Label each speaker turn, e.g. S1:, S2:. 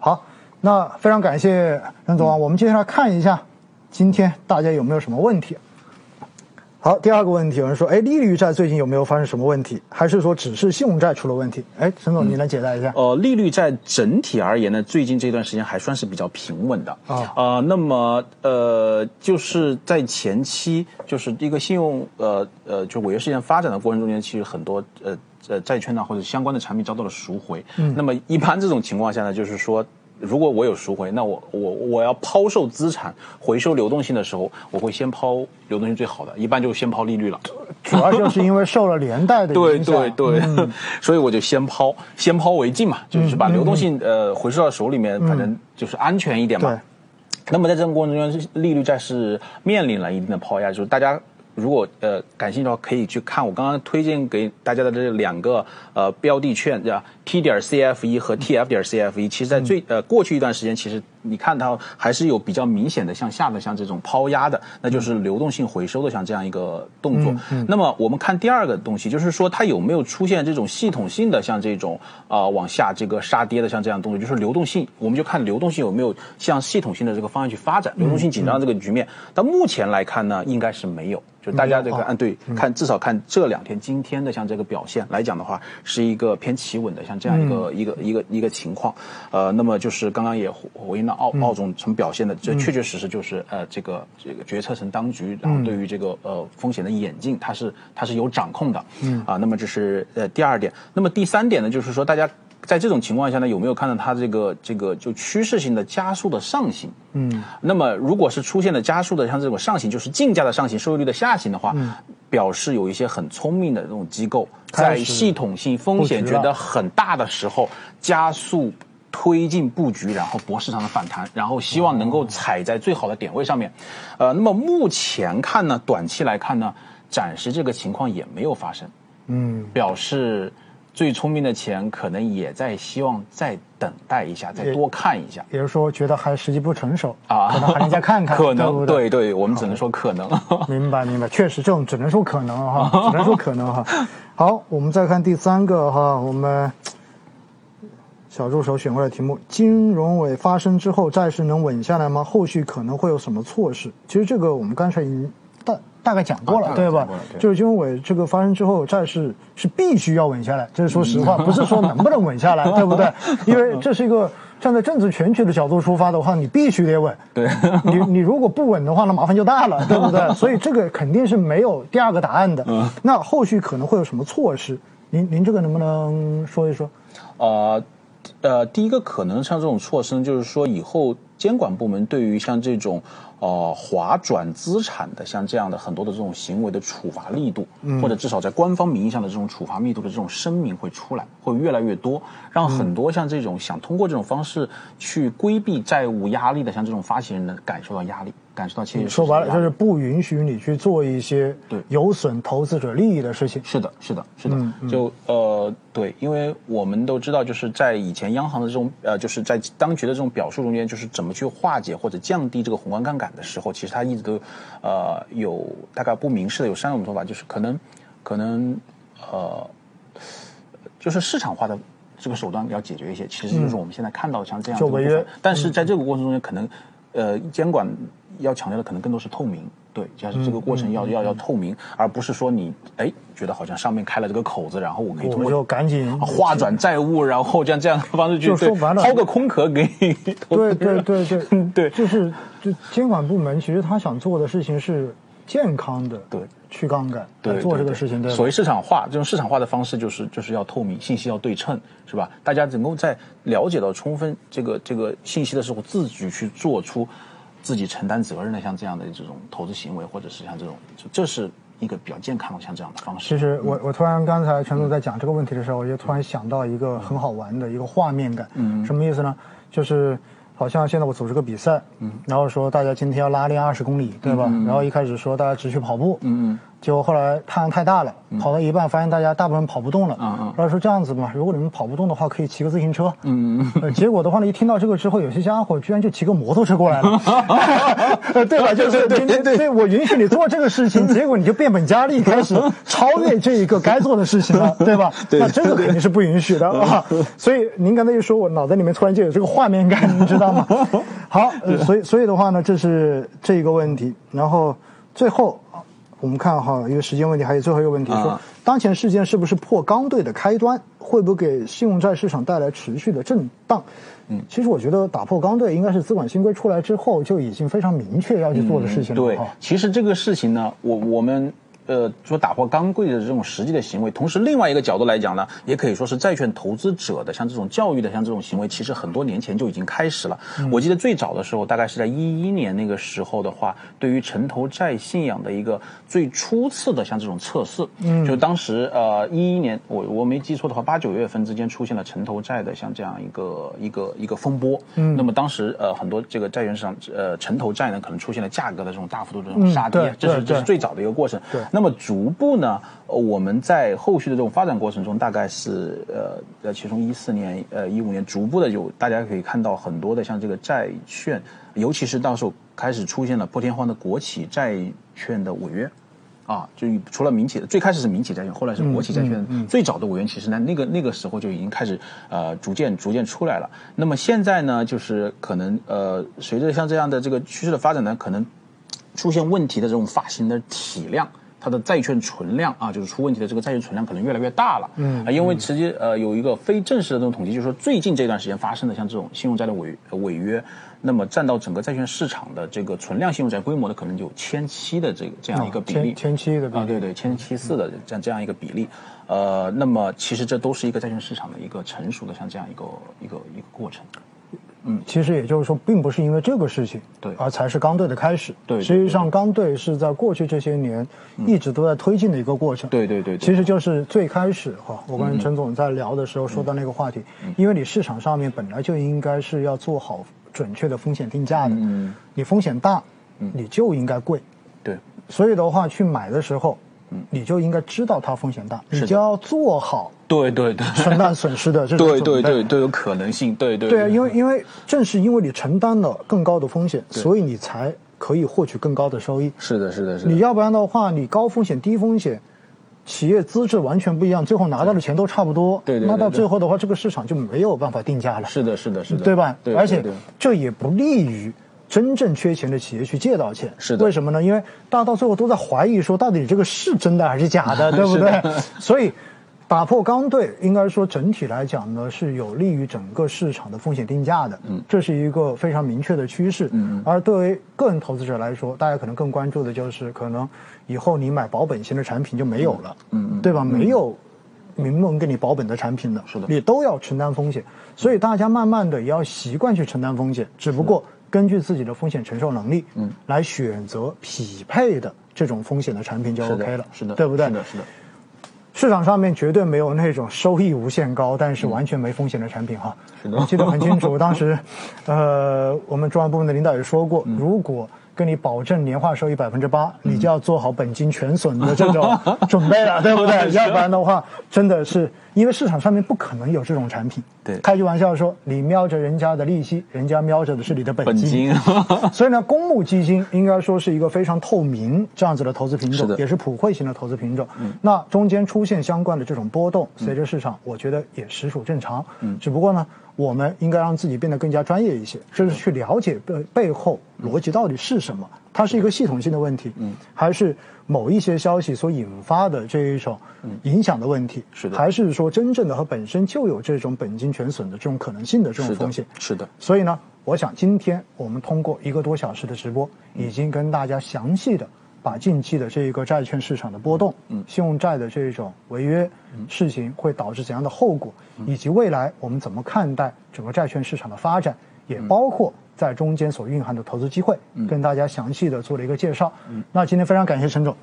S1: 好，那非常感谢任总啊，我们接下来看一下今天大家有没有什么问题。好，第二个问题，有人说，哎，利率债最近有没有发生什么问题？还是说只是信用债出了问题？哎，陈总，你来解答一下。
S2: 呃，利率债整体而言呢，最近这段时间还算是比较平稳的啊。啊，那么呃，就是在前期，就是一个信用呃呃，就违约事件发展的过程中间，其实很多呃呃债券呢或者相关的产品遭到了赎回。嗯。那么一般这种情况下呢，就是说。如果我有赎回，那我我我要抛售资产回收流动性的时候，我会先抛流动性最好的，一般就先抛利率了。
S1: 主要就是因为受了连带的
S2: 影响，对对对，所以我就先抛，先抛为敬嘛，就是把流动性呃回收到手里面，反正就是安全一点嘛。那么在这个过程中，利率债是面临了一定的抛压，就是大家。如果呃感兴趣的话，可以去看我刚刚推荐给大家的这两个呃标的券，对吧？T 点 CF 一和 TF 点 CF 一，其实在最呃过去一段时间，其实。你看它还是有比较明显的向下的，像这种抛压的，那就是流动性回收的，像这样一个动作。那么我们看第二个东西，就是说它有没有出现这种系统性的，像这种啊往下这个杀跌的，像这样动作，就是流动性，我们就看流动性有没有向系统性的这个方向去发展，流动性紧张这个局面。到目前来看呢，应该是没有。就大家这个按对看，至少看这两天今天的像这个表现来讲的话，是一个偏企稳的，像这样一个一个一个一个情况。呃，那么就是刚刚也回应。澳澳总曾表现的，这确确实实就是呃，这个这个决策层当局，然后对于这个呃风险的演进，它是它是有掌控的，嗯。啊，那么这是呃第二点，那么第三点呢，就是说大家在这种情况下呢，有没有看到它这个这个就趋势性的加速的上行？嗯，那么如果是出现了加速的像这种上行，就是竞价的上行，收益率的下行的话，表示有一些很聪明的这种机构在系统性风险觉得很大的时候加速。推进布局，然后博市场的反弹，然后希望能够踩在最好的点位上面。呃，那么目前看呢，短期来看呢，暂时这个情况也没有发生。嗯，表示最聪明的钱可能也在希望再等待一下，再多看一下。
S1: 也就是说，觉得还时机不成熟啊，可能还能再看看。
S2: 可能对对，我们只能说可能。
S1: 明白明白，确实这种只能说可能哈，只能说可能哈。好，我们再看第三个哈，我们。小助手选过来题目：金融委发生之后，债市能稳下来吗？后续可能会有什么措施？其实这个我们刚才已经大大概讲过了，对吧？就是金融委这个发生之后，债市是必须要稳下来。这是说实话，不是说能不能稳下来，对不对？因为这是一个站在政治全局的角度出发的话，你必须得稳。
S2: 对，
S1: 你你如果不稳的话，那麻烦就大了，对不对？所以这个肯定是没有第二个答案的。那后续可能会有什么措施？您您这个能不能说一说？
S2: 啊。呃，第一个可能像这种措施，就是说以后监管部门对于像这种呃划转资产的像这样的很多的这种行为的处罚力度，或者至少在官方名义上的这种处罚密度的这种声明会出来，会越来越多，让很多像这种想通过这种方式去规避债务压力的像这种发行人呢感受到压力。感受到其实
S1: 说白了就是不允许你去做一些
S2: 对
S1: 有损投资者利益的事情。
S2: 是的，是的，是的。就呃，对，因为我们都知道，就是在以前央行的这种呃，就是在当局的这种表述中间，就是怎么去化解或者降低这个宏观杠杆的时候，其实它一直都呃有大概不明示的有三种说法，就是可能可能呃，就是市场化的这个手段要解决一些，其实就是我们现在看到像这样的
S1: 违约。
S2: 但是在这个过程中间，可能呃监管。要强调的可能更多是透明，对，就是这个过程要要要透明，而不是说你哎觉得好像上面开了这个口子，然后我可以通过
S1: 赶紧
S2: 划转债务，然后这样这样的方式去对掏个空壳给你。
S1: 对对对对
S2: 对，
S1: 就是就监管部门其实他想做的事情是健康的，
S2: 对，
S1: 去杠杆，对做这个事情，对。
S2: 所谓市场化，这种市场化的方式就是就是要透明，信息要对称，是吧？大家能够在了解到充分这个这个信息的时候，自己去做出。自己承担责任的，像这样的这种投资行为，或者是像这种，这是一个比较健康的像这样的方式。
S1: 其实我我突然刚才陈总在讲这个问题的时候，我就突然想到一个很好玩的一个画面感。嗯。什么意思呢？就是好像现在我组织个比赛，嗯，然后说大家今天要拉练二十公里，对吧？然后一开始说大家只去跑步，嗯嗯，结果后来太阳太大了，跑到一半发现大家大部分跑不动了。然后说这样子嘛，如果你们跑不动的话，可以骑个自行车。嗯嗯。结果的话呢，一听到这个之后，有些家伙居然就骑个摩托车过来了。对吧？就是对对对，我允许你做这个事情，结果你就变本加厉，开始 超越这一个该做的事情了，对吧？那这个肯定是不允许的啊。所以您刚才一说，我脑袋里面突然就有这个画面感，你知道吗？好，所以所以的话呢，这是这一个问题。然后最后。我们看哈，因为时间问题，还有最后一个问题，说当前事件是不是破刚兑的开端？会不会给信用债市场带来持续的震荡？嗯，其实我觉得打破刚兑应该是资管新规出来之后就已经非常明确要去做的事情了。
S2: 对，其实这个事情呢，我我们。呃，说打破刚柜的这种实际的行为，同时另外一个角度来讲呢，也可以说是债券投资者的像这种教育的像这种行为，其实很多年前就已经开始了。我记得最早的时候，大概是在一一年那个时候的话，对于城投债信仰的一个最初次的像这种测试，嗯，就当时呃一一年，我我没记错的话，八九月份之间出现了城投债的像这样一个一个一个风波，嗯，那么当时呃很多这个债券市场呃城投债呢可能出现了价格的这种大幅度的这种杀跌，这是这是最早的一个过程，
S1: 对，
S2: 那。那么逐步呢，我们在后续的这种发展过程中，大概是呃呃，其中一四年、呃一五年，逐步的有大家可以看到很多的像这个债券，尤其是到时候开始出现了破天荒的国企债券的违约，啊，就除了民企，最开始是民企债券，后来是国企债券，最早的违约其实呢，那个那个时候就已经开始呃逐渐逐渐出来了。那么现在呢，就是可能呃随着像这样的这个趋势的发展呢，可能出现问题的这种发行的体量。它的债券存量啊，就是出问题的这个债券存量可能越来越大了。嗯啊，因为直接呃有一个非正式的这种统计，就是说最近这段时间发生的像这种信用债的违违约，那么占到整个债券市场的这个存量信用债规模的可能有千七的这个这样一个比例。
S1: 千七的
S2: 啊，对对，千七四的这样这样一个比例。呃，那么其实这都是一个债券市场的一个成熟的像这样一个一个一个过程。
S1: 嗯，其实也就是说，并不是因为这个事情，
S2: 对，
S1: 而才是刚兑的开始。
S2: 对，
S1: 实际上刚兑是在过去这些年一直都在推进的一个过程。
S2: 对对对，
S1: 其实就是最开始哈，我跟陈总在聊的时候说到那个话题，因为你市场上面本来就应该是要做好准确的风险定价的，嗯，你风险大，你就应该贵，
S2: 对，
S1: 所以的话去买的时候。你就应该知道它风险大，你就要做好
S2: 对对对
S1: 承担损失的这种
S2: 对对对都有可能性，对对
S1: 对啊，因为因为正是因为你承担了更高的风险，所以你才可以获取更高的收益。
S2: 是的，是的，是的。
S1: 你要不然的话，你高风险低风险，企业资质完全不一样，最后拿到的钱都差不多，
S2: 对对，
S1: 那到最后的话，这个市场就没有办法定价了。
S2: 是的，是的，是的，
S1: 对吧？而且这也不利于。真正缺钱的企业去借到钱，
S2: 是的。
S1: 为什么呢？因为大家到最后都在怀疑说，到底这个是真的还是假的，对不对？所以，打破刚兑，应该说整体来讲呢，是有利于整个市场的风险定价的。嗯，这是一个非常明确的趋势。嗯而对于个人投资者来说，大家可能更关注的就是，可能以后你买保本型的产品就没有了。嗯嗯。对吧？没有明文给你保本的产品的，
S2: 是的。
S1: 你都要承担风险，所以大家慢慢的也要习惯去承担风险，只不过。根据自己的风险承受能力，嗯，来选择匹配的这种风险的产品就 OK 了，
S2: 是的，
S1: 对不对？
S2: 是的，是的。
S1: 市场上面绝对没有那种收益无限高，但是完全没风险的产品哈。
S2: 是的，
S1: 我记得很清楚，当时，呃，我们中央部门的领导也说过，如果。跟你保证年化收益百分之八，你就要做好本金全损的这种 准备了，对不对？要不然的话，真的是因为市场上面不可能有这种产品。
S2: 对，
S1: 开句玩笑说，你瞄着人家的利息，人家瞄着的是你的
S2: 本
S1: 金。所以呢，公募基金应该说是一个非常透明这样子的投资品种，也是普惠型的投资品种。那中间出现相关的这种波动，随着市场，我觉得也实属正常。嗯，只不过呢。我们应该让自己变得更加专业一些，就是去了解背背后逻辑到底是什么。它是一个系统性的问题，嗯，还是某一些消息所引发的这一种影响的问题？
S2: 是的，
S1: 还是说真正的和本身就有这种本金全损的这种可能性的这种风险？
S2: 是的。
S1: 所以呢，我想今天我们通过一个多小时的直播，已经跟大家详细的。把近期的这一个债券市场的波动，嗯，信用债的这种违约事情会导致怎样的后果，以及未来我们怎么看待整个债券市场的发展，也包括在中间所蕴含的投资机会，跟大家详细的做了一个介绍。那今天非常感谢陈总。